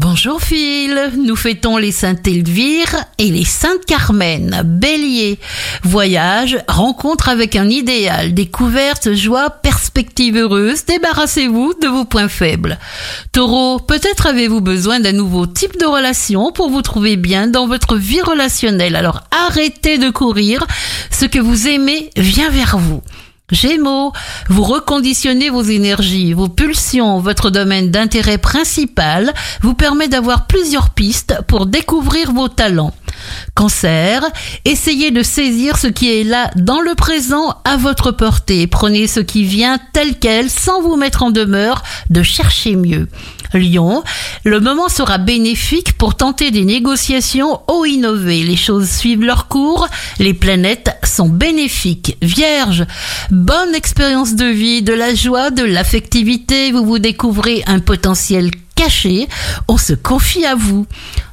Bonjour Phil, nous fêtons les Saintes Elvire et les Saintes Carmen. Bélier, voyage, rencontre avec un idéal, découverte, joie, perspective heureuse, débarrassez-vous de vos points faibles. Taureau, peut-être avez-vous besoin d'un nouveau type de relation pour vous trouver bien dans votre vie relationnelle. Alors arrêtez de courir, ce que vous aimez vient vers vous. Gémeaux, vous reconditionnez vos énergies, vos pulsions, votre domaine d'intérêt principal vous permet d'avoir plusieurs pistes pour découvrir vos talents. Cancer, essayez de saisir ce qui est là dans le présent à votre portée. Prenez ce qui vient tel quel sans vous mettre en demeure de chercher mieux. Lion, le moment sera bénéfique pour tenter des négociations ou innover. Les choses suivent leur cours, les planètes sont bénéfiques. Vierge, bonne expérience de vie, de la joie, de l'affectivité, vous vous découvrez un potentiel caché, on se confie à vous.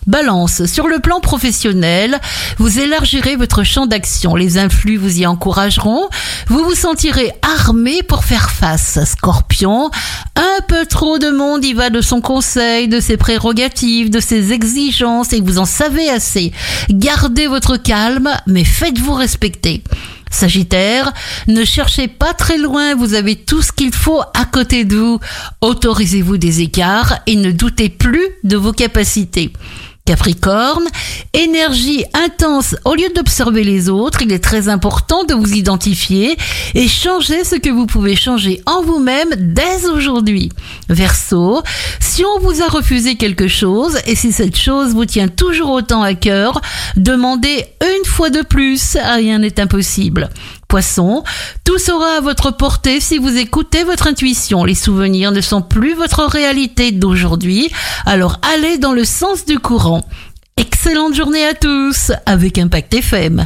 Balance, sur le plan professionnel, vous élargirez votre champ d'action, les influx vous y encourageront, vous vous sentirez armé pour faire face. Scorpion, un peu trop de monde y va de son conseil, de ses prérogatives, de ses exigences et vous en savez assez. Gardez votre calme, mais faites-vous respecter. Sagittaire, ne cherchez pas très loin, vous avez tout ce qu'il faut à côté de vous. Autorisez-vous des écarts et ne doutez plus de vos capacités. Capricorne, énergie intense. Au lieu d'observer les autres, il est très important de vous identifier et changer ce que vous pouvez changer en vous-même dès aujourd'hui. Verseau, si on vous a refusé quelque chose et si cette chose vous tient toujours autant à cœur, demandez une fois de plus. Rien n'est impossible. Poisson, tout sera à votre portée si vous écoutez votre intuition. Les souvenirs ne sont plus votre réalité d'aujourd'hui, alors allez dans le sens du courant. Excellente journée à tous avec Impact FM.